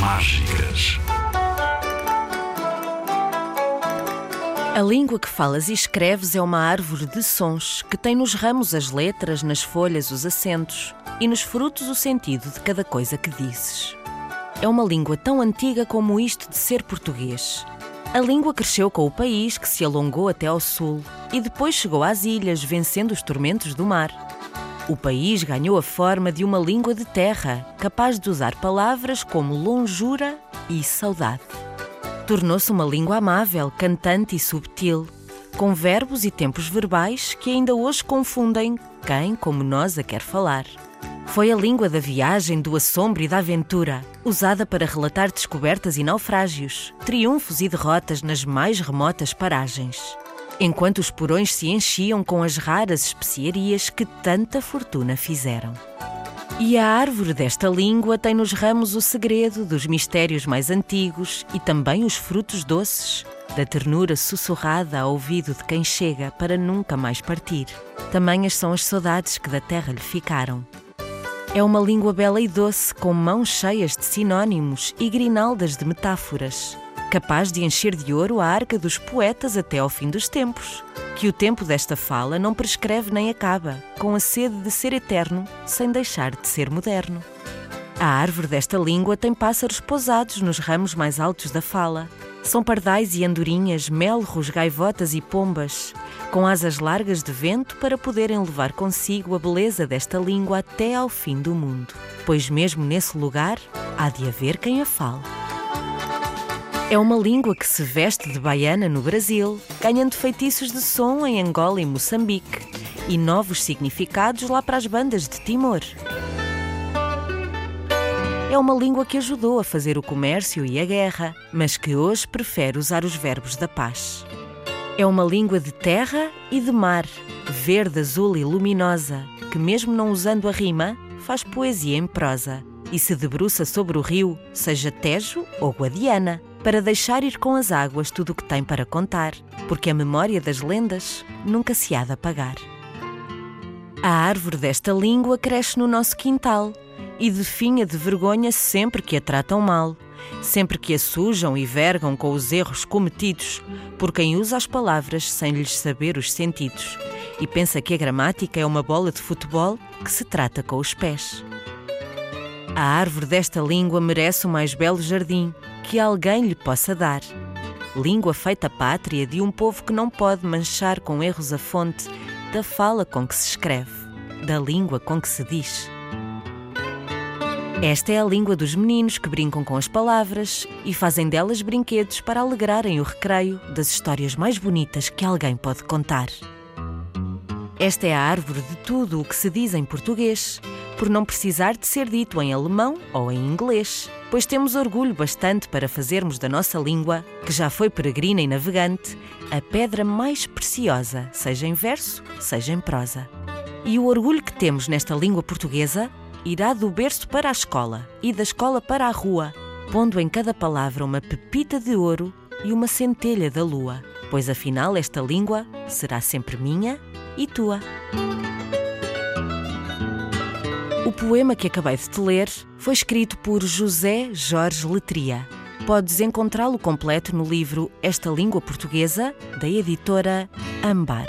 Mágicas. A língua que falas e escreves é uma árvore de sons que tem nos ramos as letras, nas folhas os acentos e nos frutos o sentido de cada coisa que dizes. É uma língua tão antiga como isto de ser português. A língua cresceu com o país que se alongou até ao sul e depois chegou às ilhas, vencendo os tormentos do mar. O país ganhou a forma de uma língua de terra, capaz de usar palavras como longura e saudade. Tornou-se uma língua amável, cantante e subtil, com verbos e tempos verbais que ainda hoje confundem quem, como nós, a quer falar. Foi a língua da viagem, do assombro e da aventura, usada para relatar descobertas e naufrágios, triunfos e derrotas nas mais remotas paragens enquanto os porões se enchiam com as raras especiarias que tanta fortuna fizeram. E a árvore desta língua tem nos ramos o segredo dos mistérios mais antigos e também os frutos doces, da ternura sussurrada ao ouvido de quem chega para nunca mais partir. Tamanhas são as saudades que da terra lhe ficaram. É uma língua bela e doce, com mãos cheias de sinônimos e grinaldas de metáforas capaz de encher de ouro a arca dos poetas até ao fim dos tempos. Que o tempo desta fala não prescreve nem acaba, com a sede de ser eterno, sem deixar de ser moderno. A árvore desta língua tem pássaros pousados nos ramos mais altos da fala. São pardais e andorinhas, melros, gaivotas e pombas, com asas largas de vento para poderem levar consigo a beleza desta língua até ao fim do mundo. Pois mesmo nesse lugar há de haver quem a fale. É uma língua que se veste de baiana no Brasil, ganhando feitiços de som em Angola e Moçambique e novos significados lá para as bandas de Timor. É uma língua que ajudou a fazer o comércio e a guerra, mas que hoje prefere usar os verbos da paz. É uma língua de terra e de mar, verde, azul e luminosa, que, mesmo não usando a rima, faz poesia em prosa e se debruça sobre o rio, seja Tejo ou Guadiana para deixar ir com as águas tudo o que tem para contar, porque a memória das lendas nunca se há de apagar. A árvore desta língua cresce no nosso quintal e definha de vergonha sempre que a tratam mal, sempre que a sujam e vergam com os erros cometidos por quem usa as palavras sem lhes saber os sentidos e pensa que a gramática é uma bola de futebol que se trata com os pés. A árvore desta língua merece o mais belo jardim que alguém lhe possa dar. Língua feita pátria de um povo que não pode manchar com erros a fonte da fala com que se escreve, da língua com que se diz. Esta é a língua dos meninos que brincam com as palavras e fazem delas brinquedos para alegrarem o recreio das histórias mais bonitas que alguém pode contar. Esta é a árvore de tudo o que se diz em português, por não precisar de ser dito em alemão ou em inglês, pois temos orgulho bastante para fazermos da nossa língua, que já foi peregrina e navegante, a pedra mais preciosa, seja em verso, seja em prosa. E o orgulho que temos nesta língua portuguesa irá do berço para a escola e da escola para a rua, pondo em cada palavra uma pepita de ouro e uma centelha da lua, pois afinal esta língua será sempre minha e tua. O poema que acabei de te ler foi escrito por José Jorge Letria. Podes encontrá-lo completo no livro Esta Língua Portuguesa, da editora Ambar.